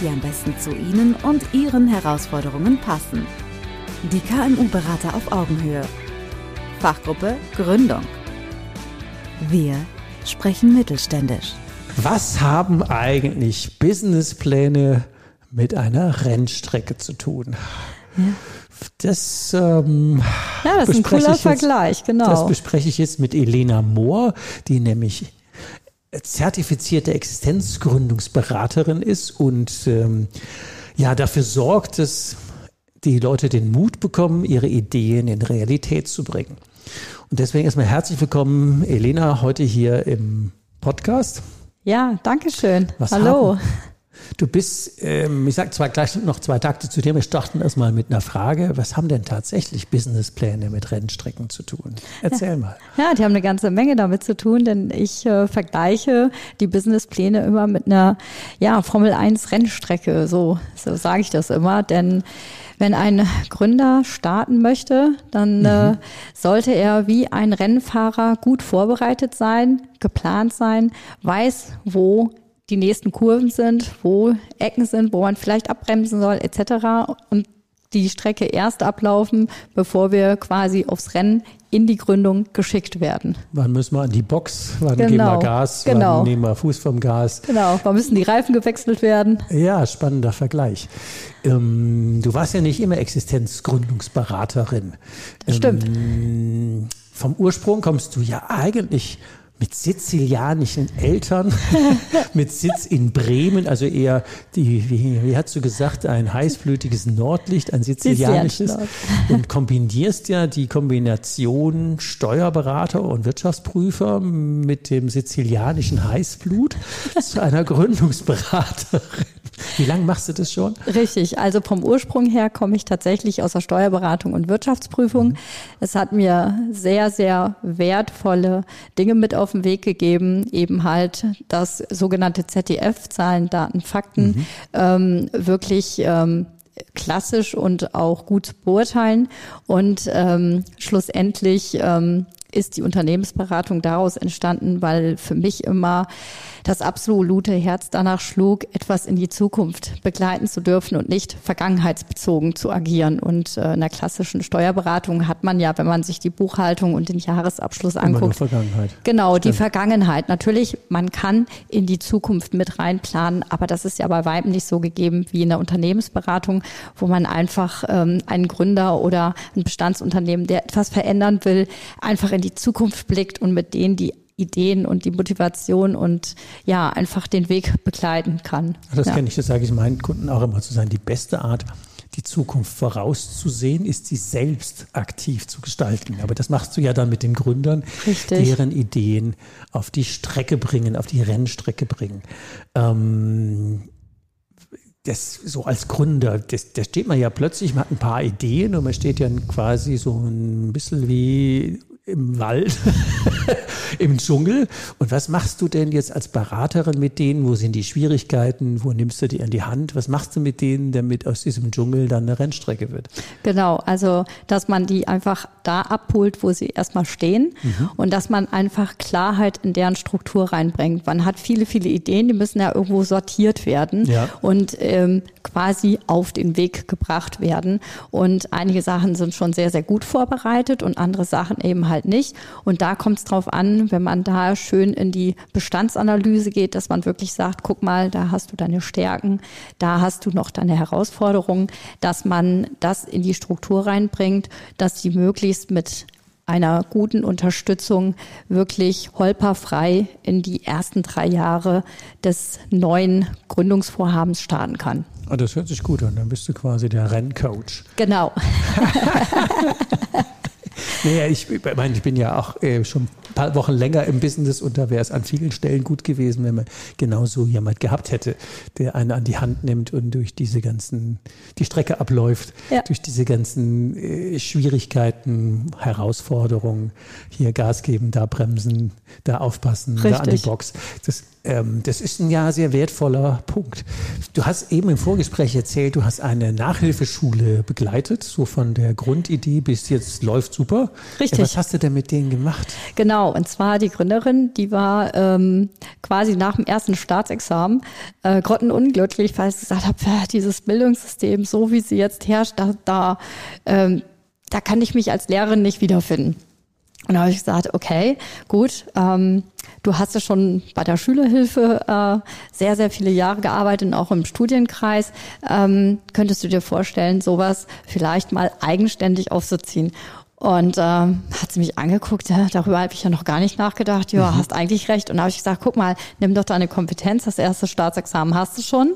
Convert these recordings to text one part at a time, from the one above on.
die am besten zu Ihnen und Ihren Herausforderungen passen. Die KMU-Berater auf Augenhöhe. Fachgruppe Gründung. Wir sprechen mittelständisch. Was haben eigentlich Businesspläne mit einer Rennstrecke zu tun? Ja. Das, ähm, ja, das ist ein cooler jetzt, Vergleich, genau. Das bespreche ich jetzt mit Elena Mohr, die nämlich zertifizierte Existenzgründungsberaterin ist und ähm, ja dafür sorgt, dass die Leute den Mut bekommen, ihre Ideen in Realität zu bringen. Und deswegen erstmal herzlich willkommen, Elena, heute hier im Podcast. Ja, danke schön. Was Hallo. Haben, Du bist, ähm, ich sage zwar gleich noch zwei Takte zu dir, wir starten erstmal mit einer Frage. Was haben denn tatsächlich Businesspläne mit Rennstrecken zu tun? Erzähl ja. mal. Ja, die haben eine ganze Menge damit zu tun, denn ich äh, vergleiche die Businesspläne immer mit einer ja, Formel 1 Rennstrecke. So, so sage ich das immer, denn wenn ein Gründer starten möchte, dann äh, mhm. äh, sollte er wie ein Rennfahrer gut vorbereitet sein, geplant sein, weiß, wo die nächsten Kurven sind, wo Ecken sind, wo man vielleicht abbremsen soll, etc. Und die Strecke erst ablaufen, bevor wir quasi aufs Rennen in die Gründung geschickt werden. Wann müssen wir an die Box? Wann genau. geben wir Gas? Genau. Wann nehmen wir Fuß vom Gas? Genau. Wann müssen die Reifen gewechselt werden? Ja, spannender Vergleich. Ähm, du warst ja nicht immer Existenzgründungsberaterin. Das stimmt. Ähm, vom Ursprung kommst du ja eigentlich mit sizilianischen Eltern, mit Sitz in Bremen, also eher die, wie, wie hast du gesagt, ein heißblütiges Nordlicht, ein sizilianisches. Und kombinierst ja die Kombination Steuerberater und Wirtschaftsprüfer mit dem sizilianischen Heißblut zu einer Gründungsberaterin. Wie lange machst du das schon? Richtig, also vom Ursprung her komme ich tatsächlich aus der Steuerberatung und Wirtschaftsprüfung. Mhm. Es hat mir sehr, sehr wertvolle Dinge mit auf den Weg gegeben, eben halt das sogenannte ZDF, Zahlen, Daten, Fakten, mhm. ähm, wirklich ähm, klassisch und auch gut beurteilen und ähm, schlussendlich ähm, ist die Unternehmensberatung daraus entstanden, weil für mich immer das absolute Herz danach schlug, etwas in die Zukunft begleiten zu dürfen und nicht vergangenheitsbezogen zu agieren. Und äh, in der klassischen Steuerberatung hat man ja, wenn man sich die Buchhaltung und den Jahresabschluss Immer anguckt, Vergangenheit. genau Stimmt. die Vergangenheit. Natürlich, man kann in die Zukunft mit reinplanen, aber das ist ja bei weitem nicht so gegeben wie in der Unternehmensberatung, wo man einfach ähm, einen Gründer oder ein Bestandsunternehmen, der etwas verändern will, einfach in die Zukunft blickt und mit denen die Ideen und die Motivation und ja, einfach den Weg begleiten kann. Das ja. kenne ich, das sage ich meinen Kunden auch immer zu sein. Die beste Art, die Zukunft vorauszusehen, ist sie selbst aktiv zu gestalten. Aber das machst du ja dann mit den Gründern, Richtig. deren Ideen auf die Strecke bringen, auf die Rennstrecke bringen. Ähm, das so als Gründer, das, da steht man ja plötzlich, man hat ein paar Ideen und man steht ja quasi so ein bisschen wie im Wald, im Dschungel. Und was machst du denn jetzt als Beraterin mit denen? Wo sind die Schwierigkeiten? Wo nimmst du die an die Hand? Was machst du mit denen, damit aus diesem Dschungel dann eine Rennstrecke wird? Genau, also dass man die einfach da abholt, wo sie erstmal stehen mhm. und dass man einfach Klarheit in deren Struktur reinbringt. Man hat viele, viele Ideen, die müssen ja irgendwo sortiert werden ja. und ähm, quasi auf den Weg gebracht werden. Und einige Sachen sind schon sehr, sehr gut vorbereitet und andere Sachen eben halt halt nicht. Und da kommt es drauf an, wenn man da schön in die Bestandsanalyse geht, dass man wirklich sagt, guck mal, da hast du deine Stärken, da hast du noch deine Herausforderungen, dass man das in die Struktur reinbringt, dass die möglichst mit einer guten Unterstützung wirklich holperfrei in die ersten drei Jahre des neuen Gründungsvorhabens starten kann. Oh, das hört sich gut an. Dann bist du quasi der Renncoach. Genau. naja, ich, ich meine, ich bin ja auch äh, schon ein paar Wochen länger im Business und da wäre es an vielen Stellen gut gewesen, wenn man genauso jemand gehabt hätte, der einen an die Hand nimmt und durch diese ganzen, die Strecke abläuft, ja. durch diese ganzen äh, Schwierigkeiten, Herausforderungen, hier Gas geben, da bremsen, da aufpassen, Richtig. da an die Box. Das ähm, das ist ein ja sehr wertvoller Punkt. Du hast eben im Vorgespräch erzählt, du hast eine Nachhilfeschule begleitet, so von der Grundidee bis jetzt läuft super. Richtig. Ja, was hast du denn mit denen gemacht? Genau, und zwar die Gründerin, die war ähm, quasi nach dem ersten Staatsexamen äh, grottenunglücklich, weil sie gesagt hat, dieses Bildungssystem, so wie sie jetzt herrscht, da, da, ähm, da kann ich mich als Lehrerin nicht wiederfinden. Und da habe ich gesagt, okay, gut, ähm, du hast ja schon bei der Schülerhilfe äh, sehr, sehr viele Jahre gearbeitet und auch im Studienkreis. Ähm, könntest du dir vorstellen, sowas vielleicht mal eigenständig aufzuziehen? Und ähm, hat sie mich angeguckt, ja, darüber habe ich ja noch gar nicht nachgedacht. Ja, mhm. hast eigentlich recht. Und da habe ich gesagt, guck mal, nimm doch deine Kompetenz, das erste Staatsexamen hast du schon.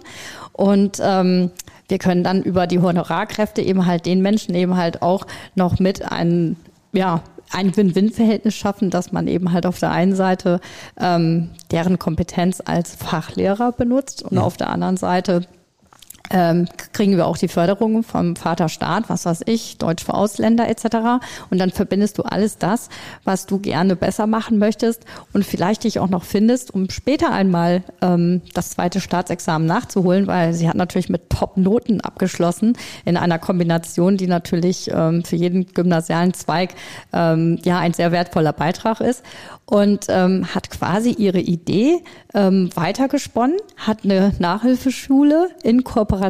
Und ähm, wir können dann über die Honorarkräfte eben halt den Menschen eben halt auch noch mit einen ja, ein Win-Win-Verhältnis schaffen, dass man eben halt auf der einen Seite ähm, deren Kompetenz als Fachlehrer benutzt und ja. auf der anderen Seite ähm, kriegen wir auch die Förderung vom Vaterstaat, was weiß ich, Deutsch für Ausländer etc. Und dann verbindest du alles das, was du gerne besser machen möchtest und vielleicht dich auch noch findest, um später einmal ähm, das zweite Staatsexamen nachzuholen, weil sie hat natürlich mit Top-Noten abgeschlossen in einer Kombination, die natürlich ähm, für jeden gymnasialen Zweig ähm, ja ein sehr wertvoller Beitrag ist und ähm, hat quasi ihre Idee ähm, weitergesponnen, hat eine Nachhilfeschule in Kooperation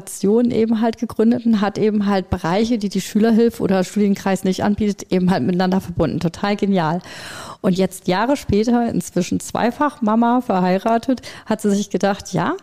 eben halt gegründet und hat eben halt Bereiche, die die Schülerhilfe oder Studienkreis nicht anbietet, eben halt miteinander verbunden. Total genial. Und jetzt Jahre später, inzwischen zweifach Mama verheiratet, hat sie sich gedacht, ja,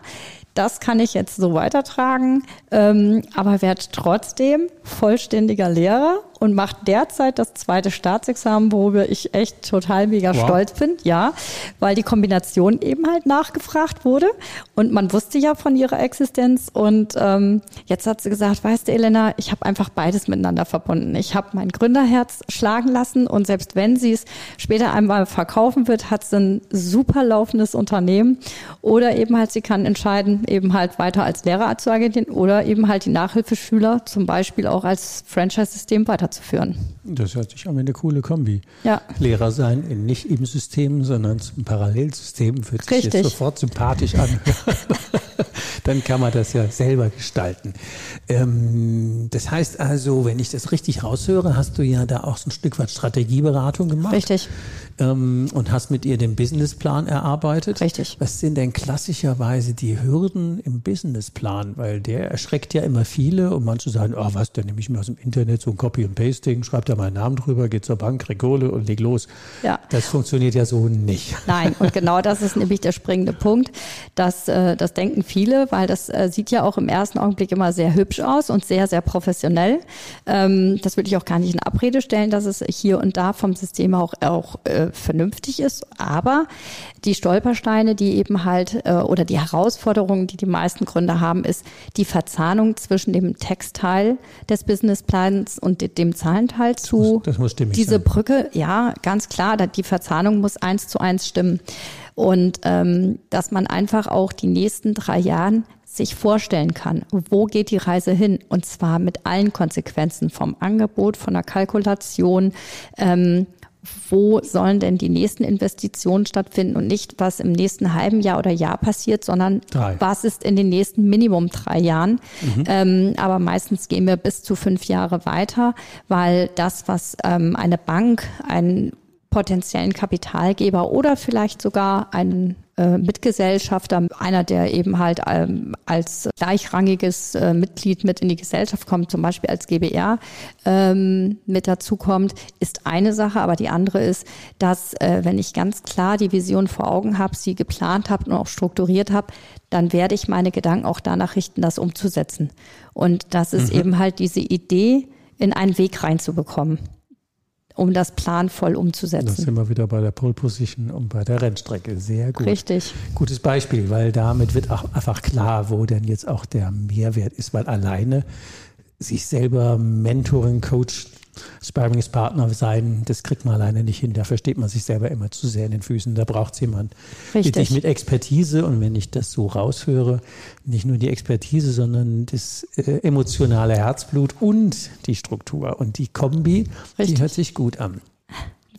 das kann ich jetzt so weitertragen, ähm, aber werde trotzdem vollständiger Lehrer und macht derzeit das zweite Staatsexamen, worüber ich echt total mega wow. stolz bin. Ja, weil die Kombination eben halt nachgefragt wurde und man wusste ja von ihrer Existenz und ähm, jetzt hat sie gesagt, weißt du, Elena, ich habe einfach beides miteinander verbunden. Ich habe mein Gründerherz schlagen lassen und selbst wenn sie es später einmal verkaufen wird, hat sie ein super laufendes Unternehmen oder eben halt sie kann entscheiden, eben halt weiter als Lehrer zu agieren oder eben halt die Nachhilfeschüler zum Beispiel auch als Franchise-System weiter weiterzuführen. Das hört sich an wie eine coole Kombi. Ja. Lehrer sein in nicht im System, sondern zum Parallelsystem wird sich jetzt sofort sympathisch anhören. Dann kann man das ja selber gestalten. Ähm, das heißt also, wenn ich das richtig raushöre, hast du ja da auch so ein Stück weit Strategieberatung gemacht. Richtig ähm, und hast mit ihr den Businessplan erarbeitet. Richtig. Was sind denn klassischerweise die Hürden im Businessplan? Weil der erschreckt ja immer viele und manche sagen, oh was, dann nehme ich mir aus dem Internet so ein Copy and Pasting, schreibe da meinen Namen drüber, geht zur Bank, krieg Kohle und leg los. Ja. Das funktioniert ja so nicht. Nein, und genau das ist nämlich der springende Punkt. dass äh, das denken viele, weil das äh, sieht ja auch im ersten Augenblick immer sehr hübsch aus und sehr, sehr professionell. Ähm, das würde ich auch gar nicht in Abrede stellen, dass es hier und da vom System auch, auch äh, vernünftig ist. Aber die Stolpersteine, die eben halt äh, oder die Herausforderungen, die die meisten Gründer haben, ist die Verzahnung zwischen dem Textteil des Businessplans und dem Zahlenteil zu. Das muss, das muss diese sein. Brücke, ja, ganz klar, die Verzahnung muss eins zu eins stimmen. Und ähm, dass man einfach auch die nächsten drei Jahren sich vorstellen kann, wo geht die Reise hin und zwar mit allen Konsequenzen vom Angebot, von der Kalkulation, ähm, wo sollen denn die nächsten Investitionen stattfinden und nicht, was im nächsten halben Jahr oder Jahr passiert, sondern drei. was ist in den nächsten Minimum drei Jahren. Mhm. Ähm, aber meistens gehen wir bis zu fünf Jahre weiter, weil das, was ähm, eine Bank, ein potenziellen Kapitalgeber oder vielleicht sogar einen äh, Mitgesellschafter, einer, der eben halt ähm, als gleichrangiges äh, Mitglied mit in die Gesellschaft kommt, zum Beispiel als GBR ähm, mit dazu kommt, ist eine Sache. Aber die andere ist, dass äh, wenn ich ganz klar die Vision vor Augen habe, sie geplant habe und auch strukturiert habe, dann werde ich meine Gedanken auch danach richten, das umzusetzen. Und das ist mhm. eben halt diese Idee, in einen Weg reinzubekommen um das planvoll umzusetzen. Das sind wir wieder bei der Pole Position und bei der Rennstrecke. Sehr gut. Richtig. Gutes Beispiel, weil damit wird auch einfach klar, wo denn jetzt auch der Mehrwert ist, weil alleine sich selber Mentoring, Coach Sparringspartner sein, das kriegt man alleine nicht hin. Da versteht man sich selber immer zu sehr in den Füßen. Da braucht es jemand wirklich mit Expertise. Und wenn ich das so raushöre, nicht nur die Expertise, sondern das äh, emotionale Herzblut und die Struktur. Und die Kombi, Richtig. die hört sich gut an.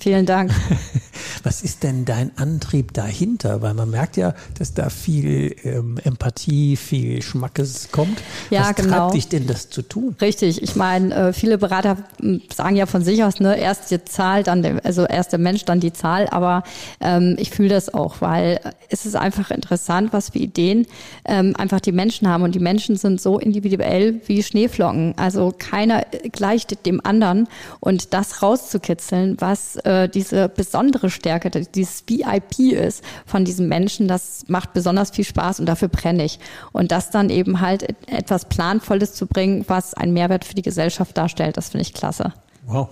Vielen Dank. Was ist denn dein Antrieb dahinter? Weil man merkt ja, dass da viel ähm, Empathie, viel Schmackes kommt. Ja, Was genau. treibt dich denn, das zu tun? Richtig. Ich meine, äh, viele Berater hm, sagen ja von sich aus, ne, erst die Zahl, dann der, also erst der Mensch, dann die Zahl. Aber ähm, ich fühle das auch, weil es ist einfach interessant, was für Ideen ähm, einfach die Menschen haben. Und die Menschen sind so individuell wie Schneeflocken. Also keiner gleicht dem anderen. Und das rauszukitzeln, was äh, äh, diese besondere Stärke, dieses VIP ist von diesem Menschen, das macht besonders viel Spaß und dafür brenne ich. Und das dann eben halt etwas Planvolles zu bringen, was einen Mehrwert für die Gesellschaft darstellt, das finde ich klasse. Wow.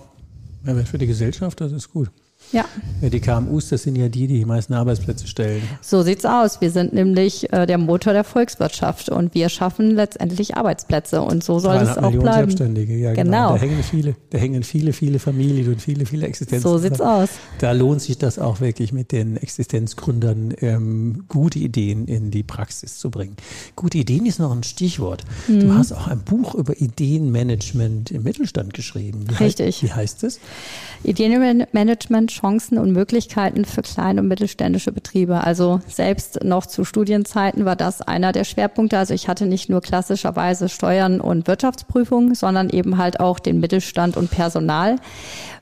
Mehrwert für die Gesellschaft, das ist gut. Ja. Die KMUs, das sind ja die, die die meisten Arbeitsplätze stellen. So sieht's aus. Wir sind nämlich äh, der Motor der Volkswirtschaft und wir schaffen letztendlich Arbeitsplätze und so soll es auch Millionen bleiben. Selbstständige, ja genau. genau. Da hängen viele, da hängen viele, viele Familien und viele, viele Existenzen. So sieht's aus. Da lohnt sich das auch wirklich mit den Existenzgründern ähm, gute Ideen in die Praxis zu bringen. Gute Ideen ist noch ein Stichwort. Mhm. Du hast auch ein Buch über Ideenmanagement im Mittelstand geschrieben. Wie Richtig. Heißt, wie heißt es? Ideenmanagement, Chancen und Möglichkeiten für kleine und mittelständische Betriebe. Also selbst noch zu Studienzeiten war das einer der Schwerpunkte. Also ich hatte nicht nur klassischerweise Steuern und Wirtschaftsprüfungen, sondern eben halt auch den Mittelstand und Personal,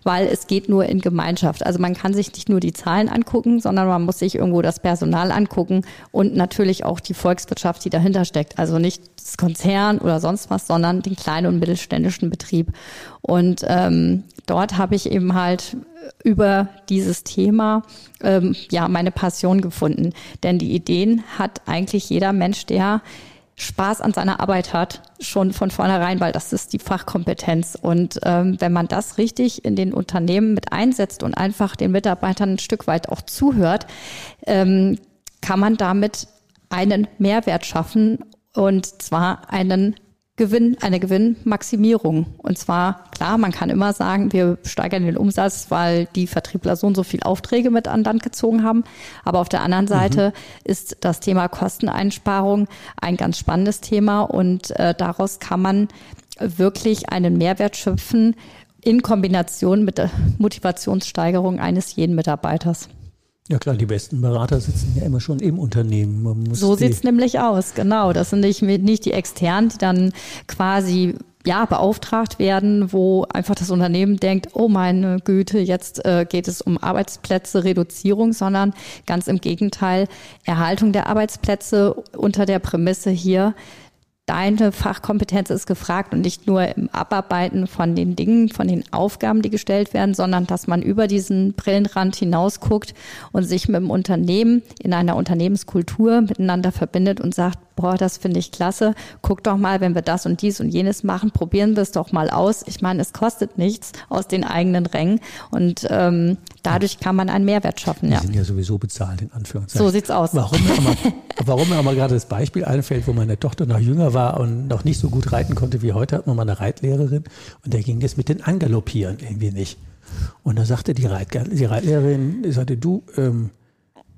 weil es geht nur in Gemeinschaft. Also man kann sich nicht nur die Zahlen angucken, sondern man muss sich irgendwo das Personal angucken und natürlich auch die Volkswirtschaft, die dahinter steckt. Also nicht das Konzern oder sonst was, sondern den kleinen und mittelständischen Betrieb. Und ähm, dort habe ich eben halt über dieses Thema ähm, ja meine Passion gefunden. Denn die Ideen hat eigentlich jeder Mensch, der Spaß an seiner Arbeit hat, schon von vornherein, weil das ist die Fachkompetenz. Und ähm, wenn man das richtig in den Unternehmen mit einsetzt und einfach den Mitarbeitern ein Stück weit auch zuhört, ähm, kann man damit einen Mehrwert schaffen und zwar einen Gewinn, eine Gewinnmaximierung. Und zwar, klar, man kann immer sagen, wir steigern den Umsatz, weil die Vertriebler so und so viel Aufträge mit an Land gezogen haben. Aber auf der anderen mhm. Seite mhm. ist das Thema Kosteneinsparung ein ganz spannendes Thema und äh, daraus kann man wirklich einen Mehrwert schöpfen in Kombination mit der Motivationssteigerung eines jeden Mitarbeiters. Ja klar, die besten Berater sitzen ja immer schon im Unternehmen. so sieht's nämlich aus, genau. Das sind nicht, nicht die externen, die dann quasi ja, beauftragt werden, wo einfach das Unternehmen denkt, oh meine Güte, jetzt äh, geht es um Arbeitsplätze, Reduzierung, sondern ganz im Gegenteil, Erhaltung der Arbeitsplätze unter der Prämisse hier, deine Fachkompetenz ist gefragt und nicht nur im Abarbeiten von den Dingen, von den Aufgaben, die gestellt werden, sondern dass man über diesen Brillenrand hinaus guckt und sich mit dem Unternehmen in einer Unternehmenskultur miteinander verbindet und sagt, boah, das finde ich klasse. Guck doch mal, wenn wir das und dies und jenes machen, probieren wir es doch mal aus. Ich meine, es kostet nichts aus den eigenen Rängen und ähm, dadurch kann man einen Mehrwert schaffen. Die ja. sind ja sowieso bezahlt, in Anführungszeichen. So sieht's aus. Warum mir, aber, warum mir aber gerade das Beispiel einfällt, wo meine Tochter noch jünger war und noch nicht so gut reiten konnte wie heute, hat man mal eine Reitlehrerin und der ging das mit den Angaloppieren irgendwie nicht. Und da sagte die, Reit, die Reitlehrerin, sagte, du, ähm,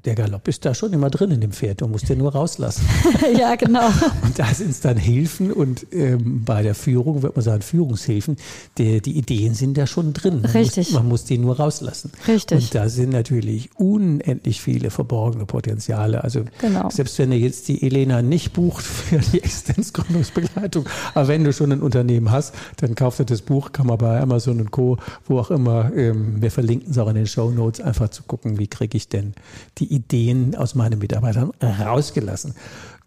der Galopp ist da schon immer drin in dem Pferd, du musst den nur rauslassen. ja, genau. Und da sind es dann Hilfen und ähm, bei der Führung, wird man sagen, Führungshilfen, die, die Ideen sind da schon drin. Man Richtig. Muss, man muss die nur rauslassen. Richtig. Und da sind natürlich unendlich viele verborgene Potenziale. Also genau. selbst wenn ihr jetzt die Elena nicht bucht für die Existenzgründungsbegleitung, aber wenn du schon ein Unternehmen hast, dann kauft ihr das Buch, kann man bei Amazon und Co., wo auch immer, ähm, wir verlinken es auch in den Show Notes, einfach zu gucken, wie kriege ich denn die Ideen aus meinen Mitarbeitern rausgelassen.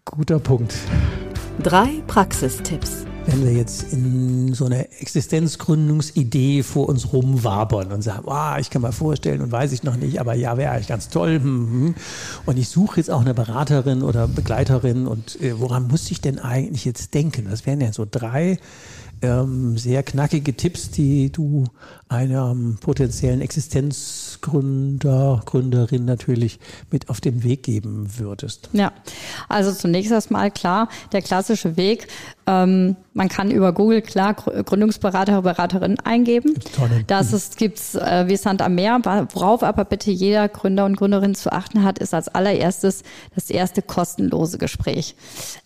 Guter Punkt. Drei Praxistipps. Wenn wir jetzt in so eine Existenzgründungsidee vor uns rumwabern und sagen, oh, ich kann mir vorstellen und weiß ich noch nicht, aber ja, wäre eigentlich ganz toll. Hm, hm. Und ich suche jetzt auch eine Beraterin oder Begleiterin und äh, woran muss ich denn eigentlich jetzt denken? Das wären ja so drei ähm, sehr knackige Tipps, die du einem potenziellen Existenz als Gründer, Gründerin natürlich mit auf den Weg geben würdest? Ja, also zunächst erstmal klar, der klassische Weg, ähm, man kann über Google klar Gründungsberater, Beraterin eingeben. Das ist, gibt's äh, wie Sand am Meer. Worauf aber bitte jeder Gründer und Gründerin zu achten hat, ist als allererstes das erste kostenlose Gespräch.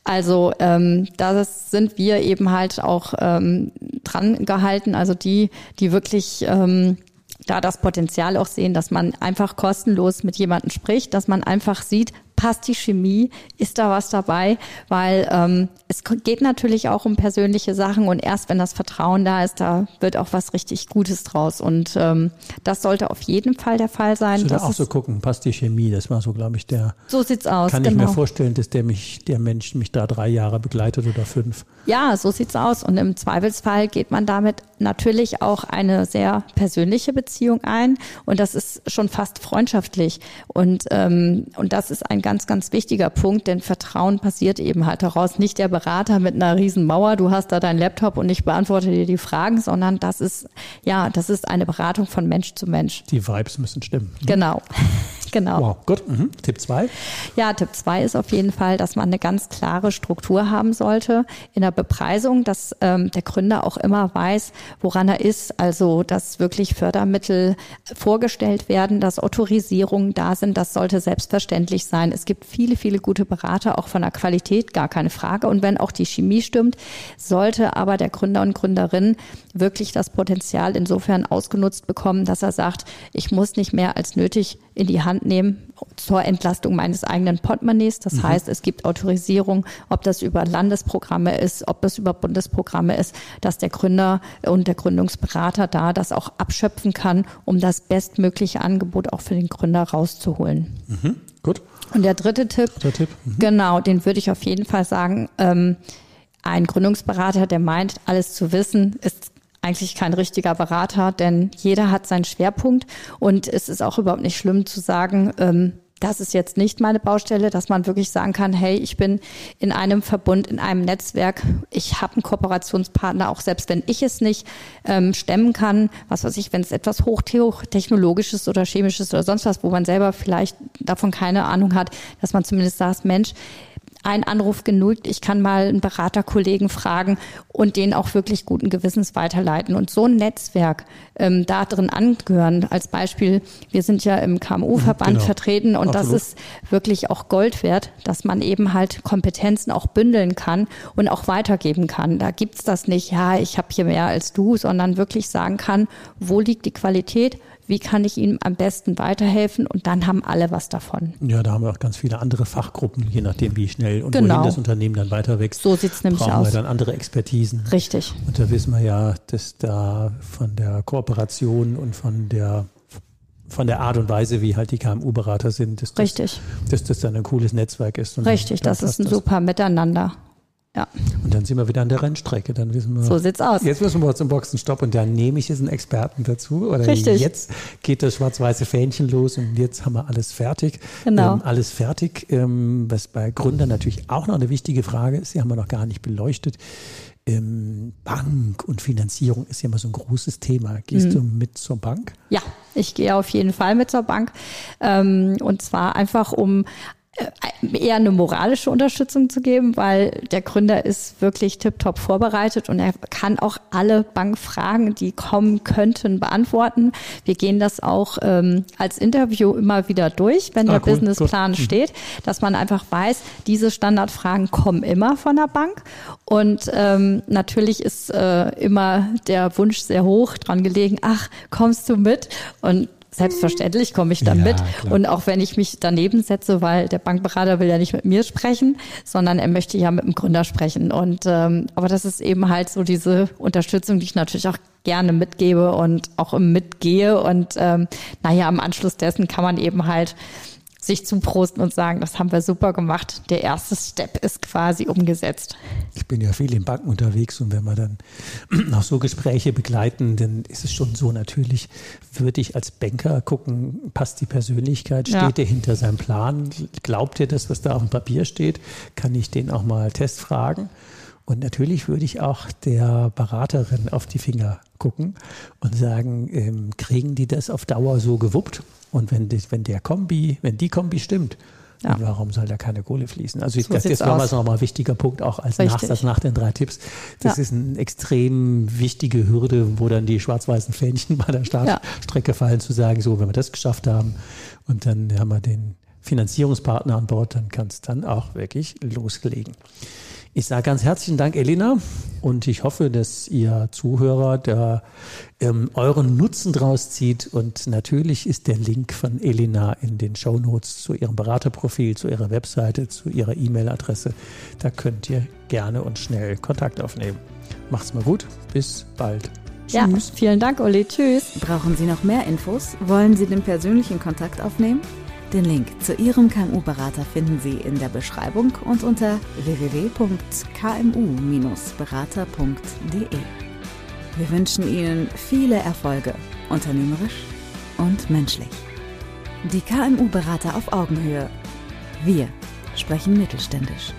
Also ähm, da sind wir eben halt auch ähm, dran gehalten. Also die, die wirklich ähm, da das Potenzial auch sehen, dass man einfach kostenlos mit jemandem spricht, dass man einfach sieht, passt die Chemie, ist da was dabei, weil ähm, es geht natürlich auch um persönliche Sachen und erst wenn das Vertrauen da ist, da wird auch was richtig Gutes draus und ähm, das sollte auf jeden Fall der Fall sein. Ich auch so gucken, passt die Chemie, das war so, glaube ich, der. So sieht's aus. Kann genau. ich mir genau. vorstellen, dass der mich, der Mensch mich da drei Jahre begleitet oder fünf. Ja, so sieht's aus und im Zweifelsfall geht man damit natürlich auch eine sehr persönliche Beziehung ein und das ist schon fast freundschaftlich und ähm, und das ist ein ganz, ganz wichtiger Punkt, denn Vertrauen passiert eben halt daraus. Nicht der Berater mit einer riesen Mauer, du hast da deinen Laptop und ich beantworte dir die Fragen, sondern das ist, ja, das ist eine Beratung von Mensch zu Mensch. Die Vibes müssen stimmen. Genau. Genau. Wow, gut. Mhm. Tipp zwei. Ja, Tipp zwei ist auf jeden Fall, dass man eine ganz klare Struktur haben sollte in der Bepreisung, dass ähm, der Gründer auch immer weiß, woran er ist. Also, dass wirklich Fördermittel vorgestellt werden, dass Autorisierungen da sind. Das sollte selbstverständlich sein. Es gibt viele, viele gute Berater, auch von der Qualität, gar keine Frage. Und wenn auch die Chemie stimmt, sollte aber der Gründer und Gründerin wirklich das Potenzial insofern ausgenutzt bekommen, dass er sagt, ich muss nicht mehr als nötig in die Hand nehmen zur Entlastung meines eigenen Portemonnaies. Das mhm. heißt, es gibt Autorisierung, ob das über Landesprogramme ist, ob das über Bundesprogramme ist, dass der Gründer und der Gründungsberater da das auch abschöpfen kann, um das bestmögliche Angebot auch für den Gründer rauszuholen. Mhm. Gut. Und der dritte Tipp, Tipp. Mhm. genau, den würde ich auf jeden Fall sagen, ähm, ein Gründungsberater, der meint, alles zu wissen, ist eigentlich kein richtiger Berater, denn jeder hat seinen Schwerpunkt. Und es ist auch überhaupt nicht schlimm zu sagen, ähm, das ist jetzt nicht meine Baustelle, dass man wirklich sagen kann, hey, ich bin in einem Verbund, in einem Netzwerk, ich habe einen Kooperationspartner, auch selbst wenn ich es nicht ähm, stemmen kann, was weiß ich, wenn es etwas hochtechnologisches oder chemisches oder sonst was, wo man selber vielleicht davon keine Ahnung hat, dass man zumindest sagt, Mensch, ein Anruf genügt. Ich kann mal einen Beraterkollegen fragen und den auch wirklich guten Gewissens weiterleiten. Und so ein Netzwerk ähm, da drin angehören. Als Beispiel, wir sind ja im KMU-Verband genau. vertreten und Absolut. das ist wirklich auch Gold wert, dass man eben halt Kompetenzen auch bündeln kann und auch weitergeben kann. Da gibt's das nicht, ja, ich habe hier mehr als du, sondern wirklich sagen kann, wo liegt die Qualität, wie kann ich ihm am besten weiterhelfen und dann haben alle was davon. Ja, da haben wir auch ganz viele andere Fachgruppen, je nachdem, wie schnell und genau. wohin das Unternehmen dann weiter wächst. So sieht es nämlich brauchen aus. wir dann andere Expertisen. Richtig. Und da wissen wir ja, dass da von der Kooperation und von der von der Art und Weise, wie halt die KMU-Berater sind, dass das, Richtig. dass das dann ein cooles Netzwerk ist. Richtig, das ist ein das. super Miteinander. Ja. Und dann sind wir wieder an der Rennstrecke. Dann wissen wir, so sieht's aus. Jetzt müssen wir zum Boxenstopp und dann nehme ich jetzt einen Experten dazu. Oder Richtig. jetzt geht das schwarz-weiße Fähnchen los und jetzt haben wir alles fertig. Genau. Ähm, alles fertig. Ähm, was bei Gründern natürlich auch noch eine wichtige Frage ist, die haben wir noch gar nicht beleuchtet. Ähm, Bank und Finanzierung ist ja immer so ein großes Thema. Gehst mhm. du mit zur Bank? Ja, ich gehe auf jeden Fall mit zur Bank. Ähm, und zwar einfach, um eher eine moralische Unterstützung zu geben, weil der Gründer ist wirklich tiptop vorbereitet und er kann auch alle Bankfragen, die kommen könnten, beantworten. Wir gehen das auch ähm, als Interview immer wieder durch, wenn ah, der cool, Businessplan cool. Mhm. steht, dass man einfach weiß, diese Standardfragen kommen immer von der Bank und ähm, natürlich ist äh, immer der Wunsch sehr hoch dran gelegen, ach, kommst du mit? Und Selbstverständlich komme ich dann ja, mit. Klar. Und auch wenn ich mich daneben setze, weil der Bankberater will ja nicht mit mir sprechen, sondern er möchte ja mit dem Gründer sprechen. Und ähm, aber das ist eben halt so diese Unterstützung, die ich natürlich auch gerne mitgebe und auch mitgehe. Und ähm, naja, am Anschluss dessen kann man eben halt sich zuprosten und sagen, das haben wir super gemacht. Der erste Step ist quasi umgesetzt. Ich bin ja viel in Banken unterwegs und wenn wir dann auch so Gespräche begleiten, dann ist es schon so natürlich, würde ich als Banker gucken, passt die Persönlichkeit, steht ja. der hinter seinem Plan, glaubt ihr das, was da auf dem Papier steht, kann ich den auch mal testfragen? Und natürlich würde ich auch der Beraterin auf die Finger gucken und sagen, ähm, kriegen die das auf Dauer so gewuppt? Und wenn, die, wenn der Kombi, wenn die Kombi stimmt, ja. Warum soll da keine Kohle fließen? Also so das ist nochmal noch mal ein wichtiger Punkt, auch als Nachsatz nach den drei Tipps. Das ja. ist eine extrem wichtige Hürde, wo dann die schwarz-weißen Fähnchen bei der Startstrecke ja. fallen, zu sagen, so, wenn wir das geschafft haben und dann haben wir den Finanzierungspartner an Bord, dann kann es dann auch wirklich loslegen. Ich sage ganz herzlichen Dank, Elena, und ich hoffe, dass ihr Zuhörer da ähm, euren Nutzen draus zieht. Und natürlich ist der Link von Elena in den Show Notes zu ihrem Beraterprofil, zu ihrer Webseite, zu ihrer E-Mail-Adresse. Da könnt ihr gerne und schnell Kontakt aufnehmen. Macht's mal gut. Bis bald. Tschüss. Ja, vielen Dank, Uli. Tschüss. Brauchen Sie noch mehr Infos? Wollen Sie den persönlichen Kontakt aufnehmen? Den Link zu Ihrem KMU-Berater finden Sie in der Beschreibung und unter www.kmu-berater.de. Wir wünschen Ihnen viele Erfolge, unternehmerisch und menschlich. Die KMU-Berater auf Augenhöhe. Wir sprechen mittelständisch.